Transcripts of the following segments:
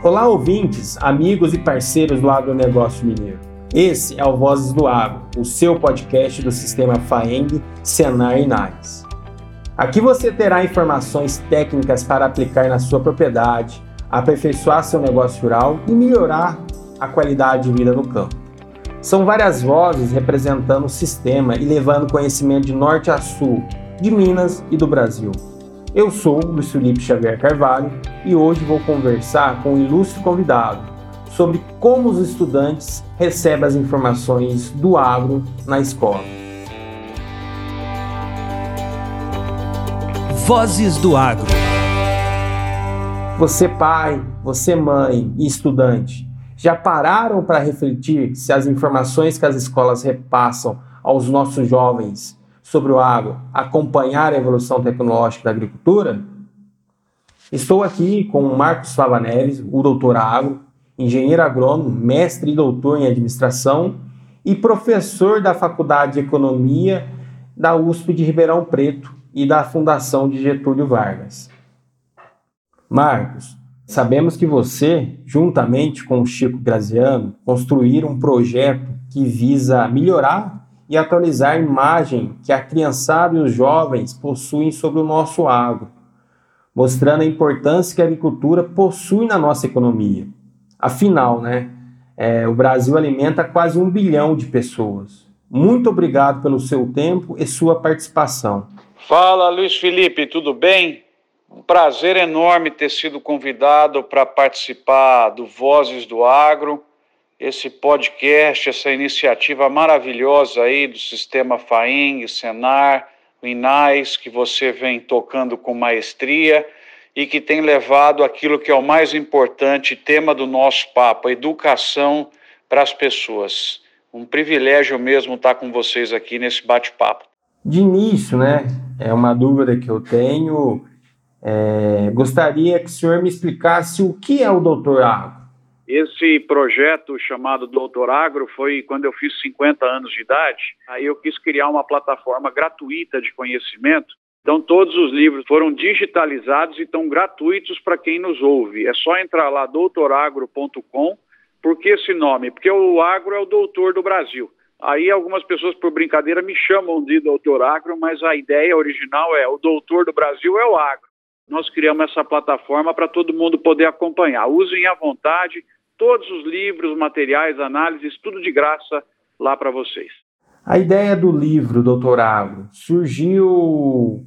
Olá, ouvintes, amigos e parceiros do agronegócio mineiro. Esse é o Vozes do Agro, o seu podcast do sistema FAENG, Senar e NAIS. Aqui você terá informações técnicas para aplicar na sua propriedade, aperfeiçoar seu negócio rural e melhorar a qualidade de vida no campo. São várias vozes representando o sistema e levando conhecimento de norte a sul, de Minas e do Brasil. Eu sou Luiz Felipe Xavier Carvalho e hoje vou conversar com um ilustre convidado sobre como os estudantes recebem as informações do agro na escola. Vozes do Agro. Você, pai, você, mãe e estudante, já pararam para refletir se as informações que as escolas repassam aos nossos jovens sobre o agro acompanhar a evolução tecnológica da agricultura? Estou aqui com o Marcos Favaneres, o doutor agro, engenheiro agrônomo, mestre e doutor em administração e professor da Faculdade de Economia da USP de Ribeirão Preto e da Fundação de Getúlio Vargas. Marcos, Sabemos que você, juntamente com o Chico Graziano, construíram um projeto que visa melhorar e atualizar a imagem que a criançada e os jovens possuem sobre o nosso agro, mostrando a importância que a agricultura possui na nossa economia. Afinal, né, é, o Brasil alimenta quase um bilhão de pessoas. Muito obrigado pelo seu tempo e sua participação. Fala, Luiz Felipe, tudo bem? Um prazer enorme ter sido convidado para participar do Vozes do Agro, esse podcast, essa iniciativa maravilhosa aí do sistema FAENG, Senar, INAIS, que você vem tocando com maestria e que tem levado aquilo que é o mais importante tema do nosso papo, educação para as pessoas. Um privilégio mesmo estar com vocês aqui nesse bate-papo. De início, né, é uma dúvida que eu tenho é, gostaria que o senhor me explicasse o que é o Doutor Agro. Esse projeto chamado Doutor Agro foi quando eu fiz 50 anos de idade. Aí eu quis criar uma plataforma gratuita de conhecimento. Então todos os livros foram digitalizados e estão gratuitos para quem nos ouve. É só entrar lá doutoragro.com. Por que esse nome? Porque o agro é o doutor do Brasil. Aí algumas pessoas, por brincadeira, me chamam de doutor agro, mas a ideia original é o doutor do Brasil é o agro nós criamos essa plataforma para todo mundo poder acompanhar. Usem à vontade todos os livros, materiais, análises, tudo de graça lá para vocês. A ideia do livro, doutor Agro, surgiu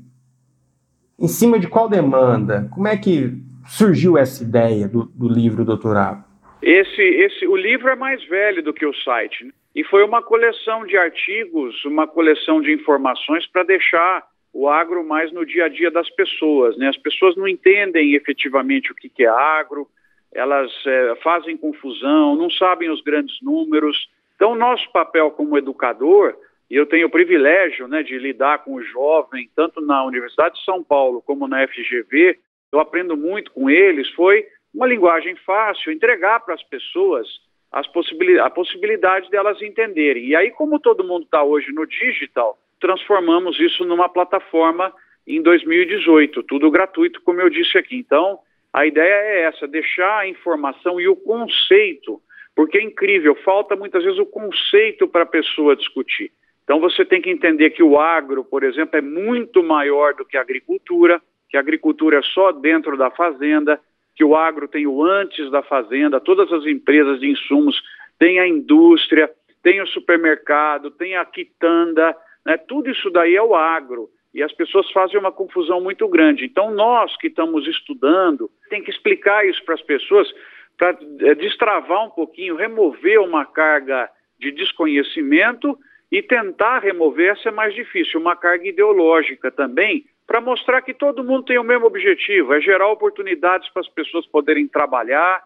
em cima de qual demanda? Como é que surgiu essa ideia do, do livro, doutor Agro? Esse, esse, o livro é mais velho do que o site. Né? E foi uma coleção de artigos, uma coleção de informações para deixar o agro mais no dia a dia das pessoas. Né? As pessoas não entendem efetivamente o que, que é agro, elas é, fazem confusão, não sabem os grandes números. Então, nosso papel como educador, e eu tenho o privilégio né, de lidar com o jovem, tanto na Universidade de São Paulo como na FGV, eu aprendo muito com eles, foi uma linguagem fácil, entregar para as pessoas a possibilidade delas entenderem. E aí, como todo mundo está hoje no digital, transformamos isso numa plataforma em 2018, tudo gratuito, como eu disse aqui. Então, a ideia é essa, deixar a informação e o conceito, porque é incrível, falta muitas vezes o conceito para a pessoa discutir. Então, você tem que entender que o agro, por exemplo, é muito maior do que a agricultura, que a agricultura é só dentro da fazenda, que o agro tem o antes da fazenda, todas as empresas de insumos, tem a indústria, tem o supermercado, tem a quitanda, né? Tudo isso daí é o agro. E as pessoas fazem uma confusão muito grande. Então, nós que estamos estudando, tem que explicar isso para as pessoas, para é, destravar um pouquinho, remover uma carga de desconhecimento e tentar remover, essa é mais difícil, uma carga ideológica também, para mostrar que todo mundo tem o mesmo objetivo, é gerar oportunidades para as pessoas poderem trabalhar,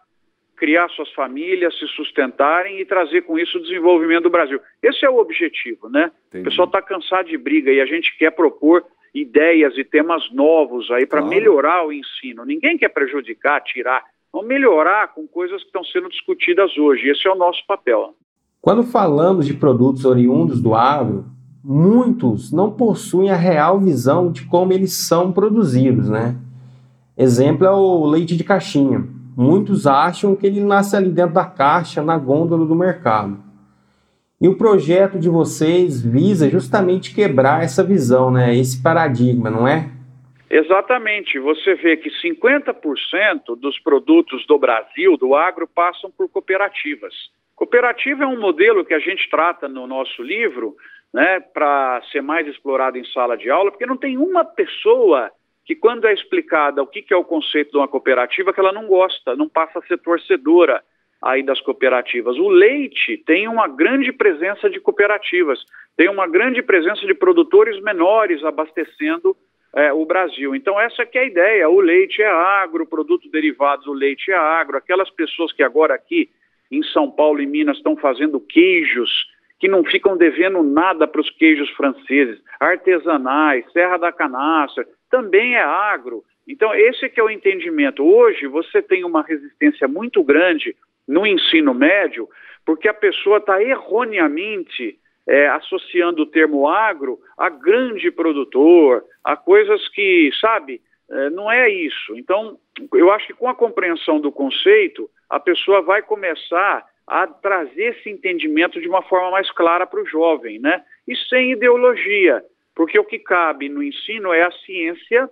criar suas famílias, se sustentarem e trazer com isso o desenvolvimento do Brasil. Esse é o objetivo, né? Entendi. O pessoal está cansado de briga e a gente quer propor ideias e temas novos aí para claro. melhorar o ensino. Ninguém quer prejudicar, tirar. Vamos melhorar com coisas que estão sendo discutidas hoje. Esse é o nosso papel. Quando falamos de produtos oriundos do agro, muitos não possuem a real visão de como eles são produzidos, né? Exemplo é o leite de caixinha Muitos acham que ele nasce ali dentro da caixa, na gôndola do mercado. E o projeto de vocês visa justamente quebrar essa visão, né? Esse paradigma, não é? Exatamente. Você vê que 50% dos produtos do Brasil, do agro, passam por cooperativas. Cooperativa é um modelo que a gente trata no nosso livro, né, para ser mais explorado em sala de aula, porque não tem uma pessoa que, quando é explicada o que, é o conceito de uma cooperativa, que ela não gosta, não passa a ser torcedora aí das cooperativas. O leite tem uma grande presença de cooperativas, tem uma grande presença de produtores menores abastecendo é, o Brasil. Então essa que é a ideia, o leite é agro, produtos derivados do leite é agro, aquelas pessoas que agora aqui em São Paulo e Minas estão fazendo queijos que não ficam devendo nada para os queijos franceses, artesanais, Serra da Canastra, também é agro. Então, esse que é o entendimento. Hoje, você tem uma resistência muito grande no ensino médio, porque a pessoa está erroneamente é, associando o termo agro a grande produtor, a coisas que, sabe, é, não é isso. Então, eu acho que com a compreensão do conceito, a pessoa vai começar a trazer esse entendimento de uma forma mais clara para o jovem, né? E sem ideologia, porque o que cabe no ensino é a ciência,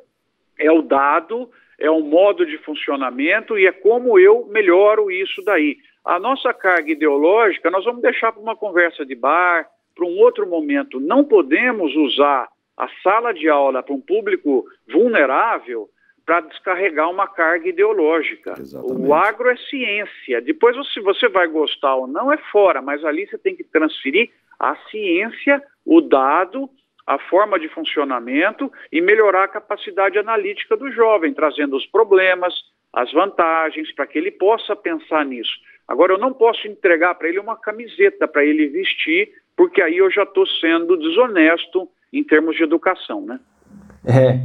é o dado, é o modo de funcionamento e é como eu melhoro isso daí. A nossa carga ideológica nós vamos deixar para uma conversa de bar, para um outro momento. Não podemos usar a sala de aula para um público vulnerável para descarregar uma carga ideológica. Exatamente. O agro é ciência. Depois, se você vai gostar ou não, é fora, mas ali você tem que transferir a ciência, o dado, a forma de funcionamento e melhorar a capacidade analítica do jovem, trazendo os problemas, as vantagens, para que ele possa pensar nisso. Agora, eu não posso entregar para ele uma camiseta para ele vestir, porque aí eu já estou sendo desonesto em termos de educação, né? É,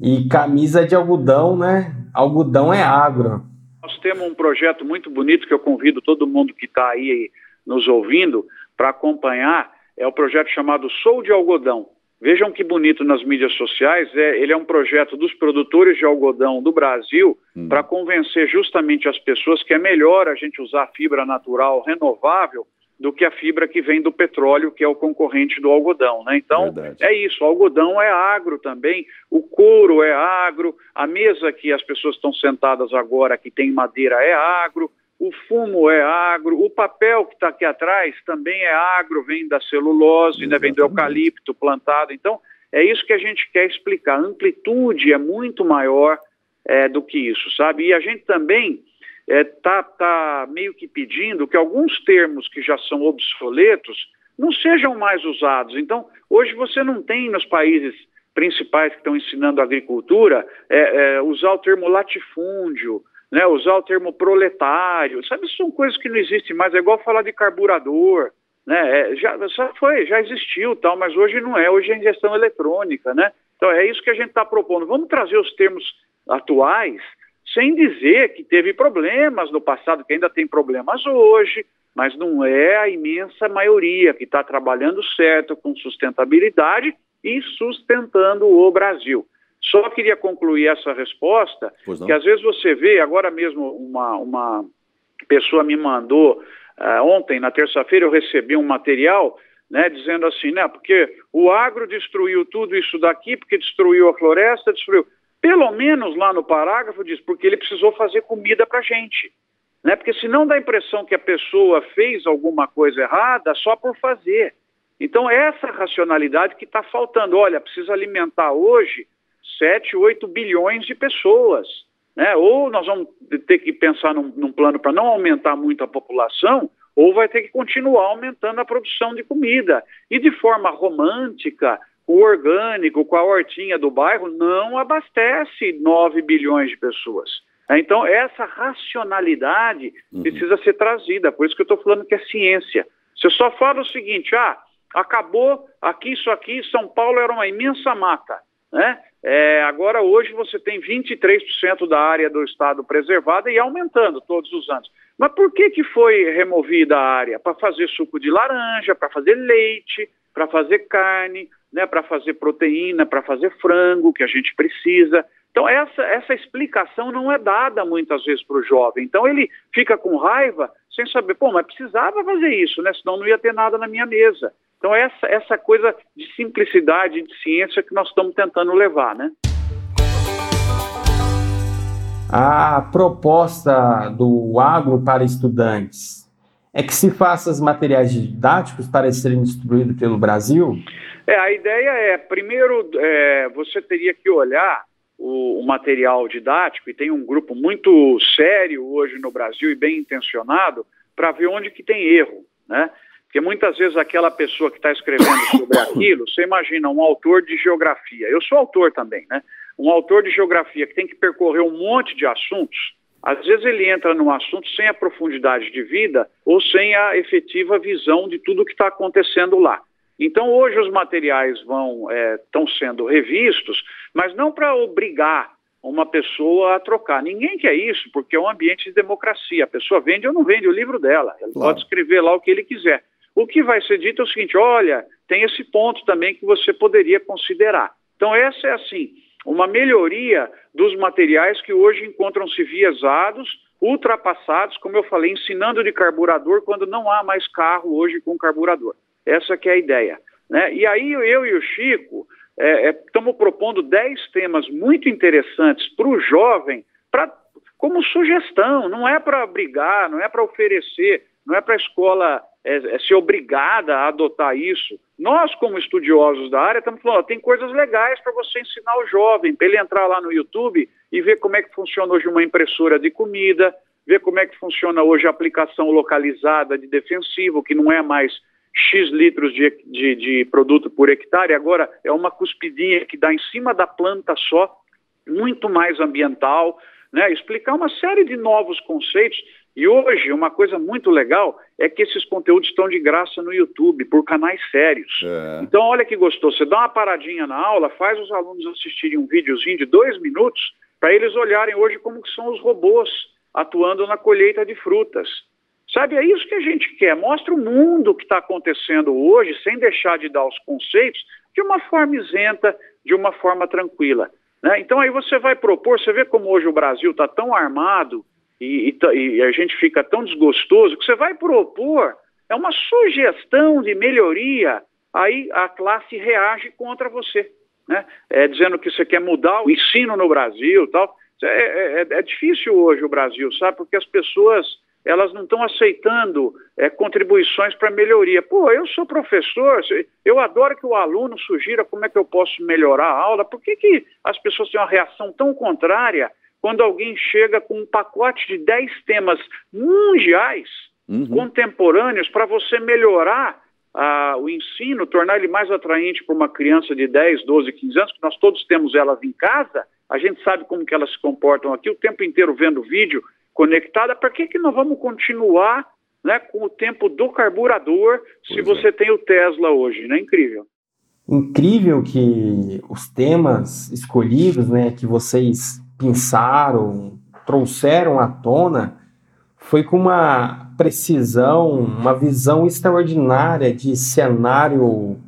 e camisa de algodão, né? Algodão é agro. Nós temos um projeto muito bonito que eu convido todo mundo que está aí nos ouvindo para acompanhar. É o projeto chamado Sou de Algodão. Vejam que bonito nas mídias sociais. É, ele é um projeto dos produtores de algodão do Brasil hum. para convencer justamente as pessoas que é melhor a gente usar fibra natural renovável do que a fibra que vem do petróleo, que é o concorrente do algodão. Né? Então, Verdade. é isso, o algodão é agro também, o couro é agro, a mesa que as pessoas estão sentadas agora, que tem madeira, é agro, o fumo é agro, o papel que está aqui atrás também é agro, vem da celulose, né? vem do eucalipto plantado. Então, é isso que a gente quer explicar. A amplitude é muito maior é, do que isso, sabe? E a gente também está é, tá, tá meio que pedindo que alguns termos que já são obsoletos não sejam mais usados. Então, hoje você não tem nos países principais que estão ensinando agricultura é, é, usar o termo latifúndio, né, usar o termo proletário, sabe, são coisas que não existem mais, é igual falar de carburador, né, é, já, já foi, já existiu tal, mas hoje não é, hoje é ingestão eletrônica, né, então é isso que a gente está propondo, vamos trazer os termos atuais sem dizer que teve problemas no passado, que ainda tem problemas hoje, mas não é a imensa maioria que está trabalhando certo, com sustentabilidade e sustentando o Brasil. Só queria concluir essa resposta, que às vezes você vê, agora mesmo uma, uma pessoa me mandou, uh, ontem, na terça-feira, eu recebi um material né, dizendo assim, né, porque o agro destruiu tudo isso daqui, porque destruiu a floresta, destruiu. Pelo menos lá no parágrafo diz, porque ele precisou fazer comida para a gente. Né? Porque senão dá a impressão que a pessoa fez alguma coisa errada só por fazer. Então, essa racionalidade que está faltando. Olha, precisa alimentar hoje 7, 8 bilhões de pessoas. Né? Ou nós vamos ter que pensar num, num plano para não aumentar muito a população, ou vai ter que continuar aumentando a produção de comida. E de forma romântica, o orgânico com a hortinha do bairro não abastece 9 bilhões de pessoas. Então, essa racionalidade uhum. precisa ser trazida, por isso que eu estou falando que é ciência. Você só fala o seguinte, ah, acabou aqui, isso aqui, São Paulo era uma imensa mata, né? É, agora, hoje, você tem 23% da área do estado preservada e aumentando todos os anos. Mas por que, que foi removida a área? Para fazer suco de laranja, para fazer leite, para fazer carne, né, para fazer proteína, para fazer frango, que a gente precisa. Então, essa, essa explicação não é dada muitas vezes para o jovem. Então, ele fica com raiva sem saber, pô, mas precisava fazer isso, né? Senão não ia ter nada na minha mesa. Então, essa, essa coisa de simplicidade, de ciência que nós estamos tentando levar, né? A proposta do agro para estudantes é que se faça os materiais didáticos para serem distribuídos pelo Brasil? É, a ideia é, primeiro, é, você teria que olhar o, o, material didático, e tem um grupo muito sério hoje no Brasil e bem intencionado, para ver onde que tem erro, né? Porque muitas vezes aquela pessoa que está escrevendo sobre aquilo, você imagina um autor de geografia, eu sou autor também, né? Um autor de geografia que tem que percorrer um monte de assuntos, às vezes ele entra num assunto sem a profundidade de vida ou sem a efetiva visão de tudo que está acontecendo lá. Então hoje os materiais vão estão é, sendo revistos, mas não para obrigar uma pessoa a trocar. Ninguém quer isso, porque é um ambiente de democracia. A pessoa vende ou não vende o livro dela. Ela claro. pode escrever lá o que ele quiser. O que vai ser dito é o seguinte: olha, tem esse ponto também que você poderia considerar. Então, essa é assim, uma melhoria dos materiais que hoje encontram-se viesados, ultrapassados, como eu falei, ensinando de carburador quando não há mais carro hoje com carburador. Essa que é a ideia. Né? E aí eu e o Chico estamos é, é, propondo 10 temas muito interessantes para o jovem, pra, como sugestão, não é para brigar, não é para oferecer, não é para a escola é, é, ser obrigada a adotar isso. Nós, como estudiosos da área, estamos falando, ó, tem coisas legais para você ensinar o jovem, para ele entrar lá no YouTube e ver como é que funciona hoje uma impressora de comida, ver como é que funciona hoje a aplicação localizada de defensivo, que não é mais X litros de, de, de produto por hectare, agora é uma cuspidinha que dá em cima da planta só, muito mais ambiental, né? explicar uma série de novos conceitos e hoje, uma coisa muito legal é que esses conteúdos estão de graça no YouTube, por canais sérios. É. Então, olha que gostoso. Você dá uma paradinha na aula, faz os alunos assistirem um videozinho de dois minutos, para eles olharem hoje como que são os robôs atuando na colheita de frutas. Sabe, é isso que a gente quer. Mostra o mundo que está acontecendo hoje, sem deixar de dar os conceitos, de uma forma isenta, de uma forma tranquila. Né? Então, aí você vai propor, você vê como hoje o Brasil está tão armado e, e, e, a gente fica tão desgostoso que você vai propor é uma sugestão de melhoria, aí a classe reage contra você, né? É, dizendo que você quer mudar o ensino no Brasil tal. É, é, é, é difícil hoje o Brasil, sabe? Porque as pessoas elas não estão aceitando é, contribuições para melhoria. Pô, eu sou professor, eu adoro que o aluno sugira como é que eu posso melhorar a aula. Por que, que as pessoas têm uma reação tão contrária quando alguém chega com um pacote de 10 temas mundiais, uhum. contemporâneos, para você melhorar ah, o ensino, tornar ele mais atraente para uma criança de 10, 12, 15 anos, que nós todos temos elas em casa, a gente sabe como que elas se comportam aqui o tempo inteiro vendo vídeo conectada, para que, que nós vamos continuar né, com o tempo do carburador pois se você é. tem o Tesla hoje? Não é incrível? Incrível que os temas escolhidos, né, que vocês pensaram, trouxeram à tona, foi com uma precisão, uma visão extraordinária de cenário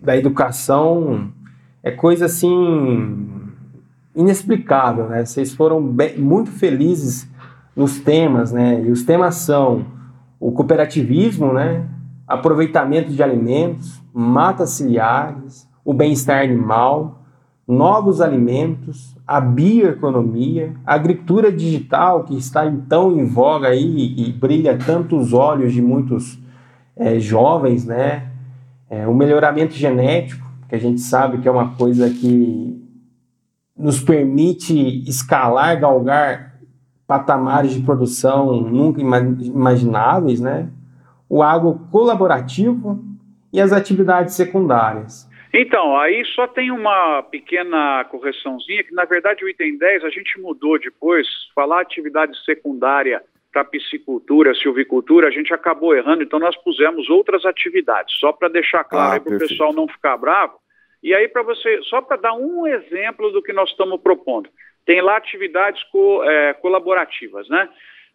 da educação. É coisa assim inexplicável, né? Vocês foram bem, muito felizes nos temas, né? E os temas são o cooperativismo, né? Aproveitamento de alimentos, matas ciliares, o bem-estar animal, novos alimentos, a bioeconomia, a agricultura digital que está então em voga aí e brilha tantos olhos de muitos é, jovens, né? É, o melhoramento genético, que a gente sabe que é uma coisa que nos permite escalar, galgar patamares de produção nunca imagináveis, né? O agro colaborativo e as atividades secundárias. Então, aí só tem uma pequena correçãozinha, que na verdade o item 10 a gente mudou depois, falar atividade secundária para piscicultura, silvicultura, a gente acabou errando, então nós pusemos outras atividades, só para deixar claro ah, para o pessoal não ficar bravo. E aí, para você, só para dar um exemplo do que nós estamos propondo, tem lá atividades co, é, colaborativas, né?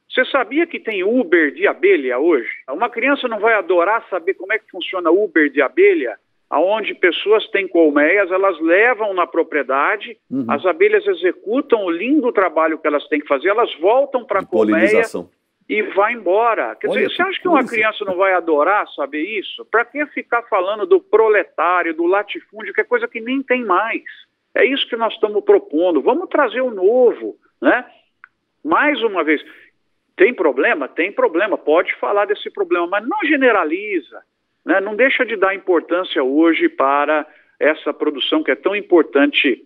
Você sabia que tem Uber de abelha hoje? Uma criança não vai adorar saber como é que funciona Uber de abelha? Aonde pessoas têm colmeias, elas levam na propriedade, uhum. as abelhas executam o lindo trabalho que elas têm que fazer, elas voltam para a colmeia e vai embora. Quer Olha, dizer, você acha que uma criança não vai adorar saber isso? Para que ficar falando do proletário, do latifúndio, que é coisa que nem tem mais? É isso que nós estamos propondo. Vamos trazer o novo, né? Mais uma vez, tem problema? Tem problema. Pode falar desse problema, mas não generaliza. Né? Não deixa de dar importância hoje para essa produção que é tão importante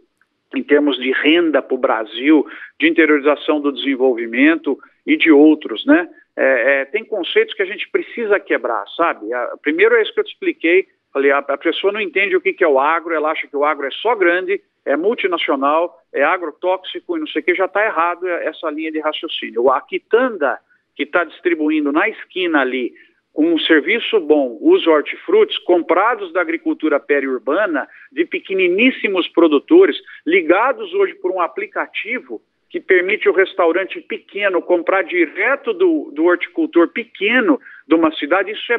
em termos de renda para o Brasil, de interiorização do desenvolvimento e de outros, né? É, é, tem conceitos que a gente precisa quebrar, sabe? A, primeiro é isso que eu te expliquei. Falei, a, a pessoa não entende o que, que é o agro, ela acha que o agro é só grande, é multinacional, é agrotóxico e não sei o que, já está errado essa linha de raciocínio. A quitanda que está distribuindo na esquina ali com um serviço bom, os hortifrutis, comprados da agricultura periurbana, de pequeniníssimos produtores, ligados hoje por um aplicativo que permite o restaurante pequeno comprar direto do, do horticultor pequeno de uma cidade, isso é,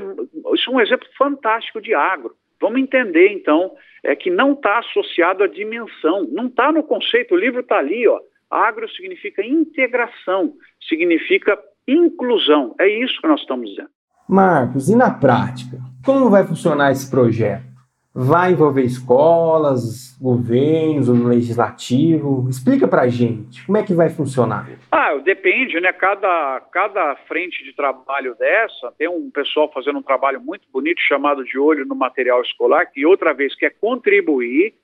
isso é um exemplo fantástico de agro. Vamos entender, então, é que não está associado à dimensão, não está no conceito, o livro está ali, ó. Agro significa integração, significa inclusão. É isso que nós estamos dizendo. Marcos, e na prática? Como vai funcionar esse projeto? Vai envolver escolas, governos, o legislativo? Explica pra gente, como é que vai funcionar? Ah, depende, né? Cada, cada frente de trabalho dessa, tem um pessoal fazendo um trabalho muito bonito chamado de olho no material escolar, que outra vez quer contribuir,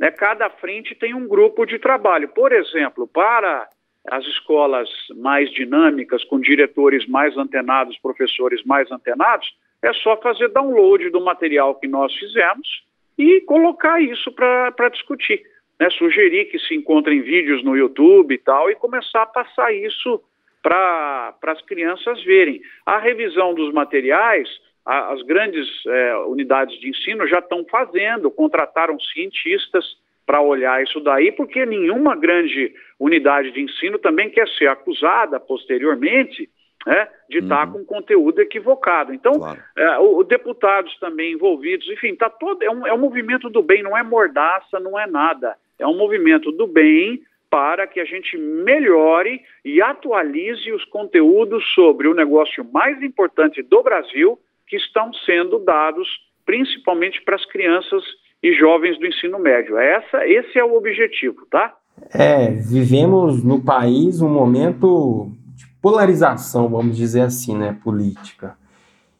né? Cada frente tem um grupo de trabalho. Por exemplo, para as escolas mais dinâmicas, com diretores mais antenados, professores mais antenados, é só fazer download do material que nós fizemos e colocar isso para discutir. Né? Sugerir que se encontrem vídeos no YouTube e tal, e começar a passar isso para as crianças verem. A revisão dos materiais, a, as grandes é, unidades de ensino já estão fazendo, contrataram cientistas para olhar isso daí, porque nenhuma grande unidade de ensino também quer ser acusada posteriormente né, de estar uhum. com conteúdo equivocado. Então, claro. é, os deputados também envolvidos, enfim, tá todo, é, um, é um movimento do bem, não é mordaça, não é nada. É um movimento do bem para que a gente melhore e atualize os conteúdos sobre o negócio mais importante do Brasil, que estão sendo dados principalmente para as crianças e jovens do ensino médio. Essa, esse é o objetivo, tá? É, vivemos no país um momento de polarização, vamos dizer assim, né, política.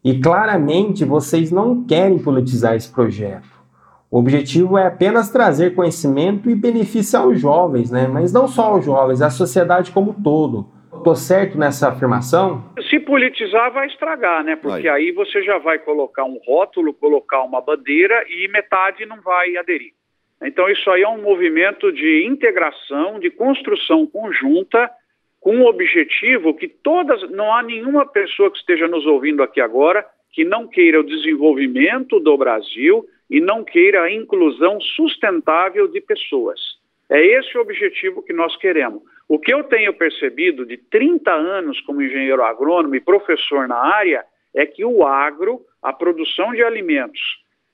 E claramente vocês não querem politizar esse projeto. O objetivo é apenas trazer conhecimento e benefício aos jovens, né? Mas não só aos jovens, à sociedade como um todo. Estou certo nessa afirmação? Se politizar, vai estragar, né? Porque vai. aí você já vai colocar um rótulo, colocar uma bandeira e metade não vai aderir. Então, isso aí é um movimento de integração, de construção conjunta, com o objetivo que todas. Não há nenhuma pessoa que esteja nos ouvindo aqui agora que não queira o desenvolvimento do Brasil e não queira a inclusão sustentável de pessoas. É esse o objetivo que nós queremos. O que eu tenho percebido de 30 anos como engenheiro agrônomo e professor na área é que o agro, a produção de alimentos,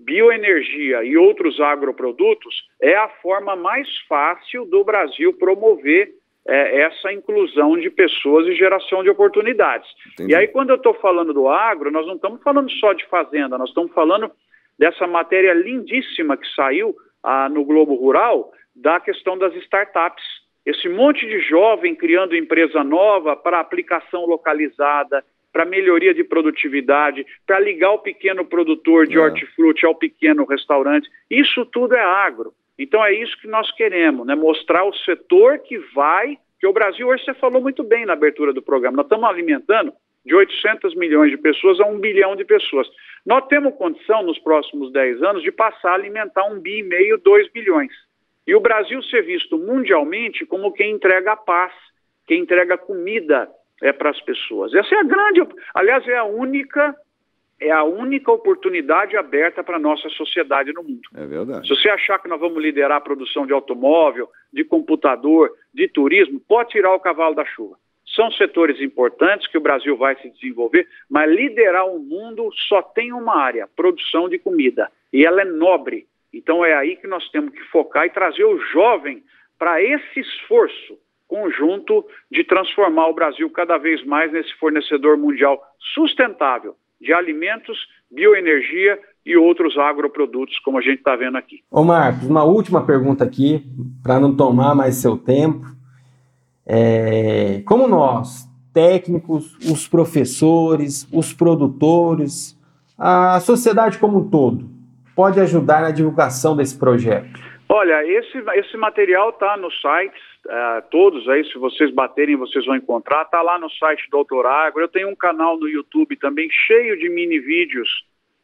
bioenergia e outros agroprodutos é a forma mais fácil do Brasil promover é, essa inclusão de pessoas e geração de oportunidades. Entendi. E aí, quando eu estou falando do agro, nós não estamos falando só de fazenda, nós estamos falando dessa matéria lindíssima que saiu ah, no Globo Rural da questão das startups esse monte de jovem criando empresa nova para aplicação localizada, para melhoria de produtividade, para ligar o pequeno produtor de é. hortifruti ao pequeno restaurante, isso tudo é agro. Então é isso que nós queremos, né? mostrar o setor que vai, que o Brasil, hoje você falou muito bem na abertura do programa, nós estamos alimentando de 800 milhões de pessoas a 1 bilhão de pessoas. Nós temos condição, nos próximos 10 anos, de passar a alimentar 1 bi e meio, 2 bilhões. E o Brasil ser visto mundialmente como quem entrega a paz, quem entrega comida é, para as pessoas. Essa é a grande, aliás, é a única é a única oportunidade aberta para a nossa sociedade no mundo. É verdade. Se você achar que nós vamos liderar a produção de automóvel, de computador, de turismo, pode tirar o cavalo da chuva. São setores importantes que o Brasil vai se desenvolver, mas liderar o mundo só tem uma área: produção de comida. e ela é nobre. Então é aí que nós temos que focar e trazer o jovem para esse esforço conjunto de transformar o Brasil cada vez mais nesse fornecedor mundial sustentável de alimentos, bioenergia e outros agroprodutos, como a gente está vendo aqui. Ô Marcos, uma última pergunta aqui, para não tomar mais seu tempo. É, como nós, técnicos, os professores, os produtores, a sociedade como um todo, pode ajudar na divulgação desse projeto? Olha, esse, esse material está nos sites, uh, todos aí, se vocês baterem, vocês vão encontrar. Está lá no site Doutor Agro. Eu tenho um canal no YouTube também cheio de mini vídeos.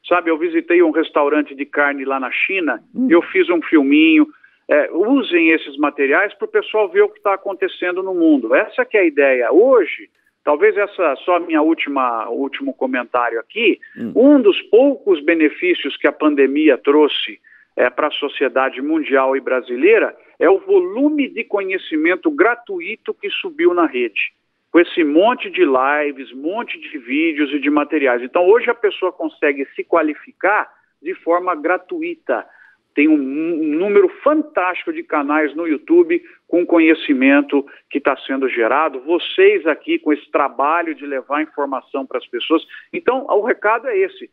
Sabe, eu visitei um restaurante de carne lá na China, hum. eu fiz um filminho. É, usem esses materiais para o pessoal ver o que está acontecendo no mundo. Essa que é a ideia. Hoje, talvez essa só minha última último comentário aqui, hum. um dos poucos benefícios que a pandemia trouxe é, para a sociedade mundial e brasileira é o volume de conhecimento gratuito que subiu na rede. Com esse monte de lives, monte de vídeos e de materiais. Então, hoje a pessoa consegue se qualificar de forma gratuita. Tem um, um número fantástico de canais no YouTube com conhecimento que está sendo gerado. Vocês aqui com esse trabalho de levar informação para as pessoas. Então, o recado é esse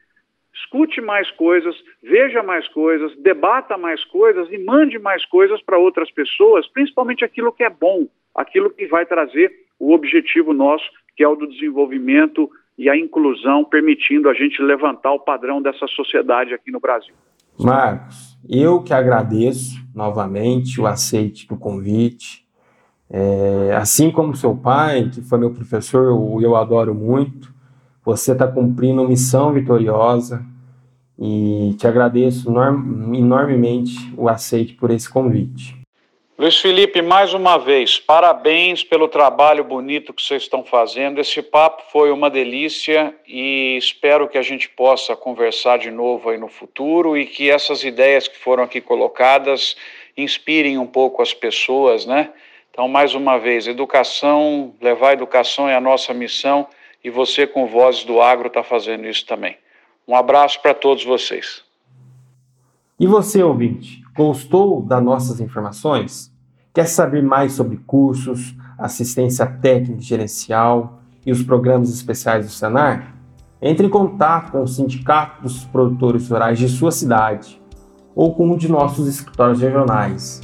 escute mais coisas, veja mais coisas, debata mais coisas e mande mais coisas para outras pessoas, principalmente aquilo que é bom, aquilo que vai trazer o objetivo nosso, que é o do desenvolvimento e a inclusão, permitindo a gente levantar o padrão dessa sociedade aqui no Brasil. Marcos, eu que agradeço novamente o aceite do convite. É, assim como seu pai, que foi meu professor, eu, eu adoro muito. Você está cumprindo uma missão vitoriosa e te agradeço enormemente o aceite por esse convite. Luiz Felipe, mais uma vez, parabéns pelo trabalho bonito que vocês estão fazendo. Esse papo foi uma delícia e espero que a gente possa conversar de novo aí no futuro e que essas ideias que foram aqui colocadas inspirem um pouco as pessoas, né? Então, mais uma vez, educação, levar educação é a nossa missão e você, com Vozes do Agro, está fazendo isso também. Um abraço para todos vocês. E você, ouvinte, gostou das nossas informações? Quer saber mais sobre cursos, assistência técnica e gerencial e os programas especiais do Senar? Entre em contato com o Sindicato dos Produtores Rurais de sua cidade ou com um de nossos escritórios regionais.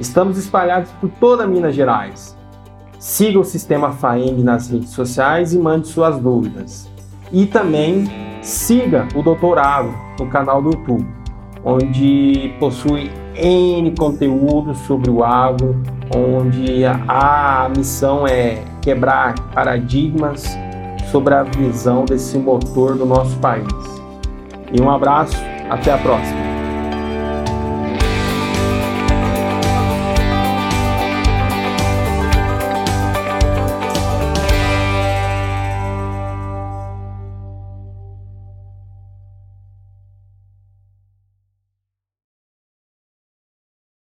Estamos espalhados por toda Minas Gerais Siga o Sistema FAENG nas redes sociais e mande suas dúvidas. E também siga o Doutorado no canal do YouTube, onde possui N conteúdo sobre o agro, onde a, a missão é quebrar paradigmas sobre a visão desse motor do nosso país. E um abraço, até a próxima!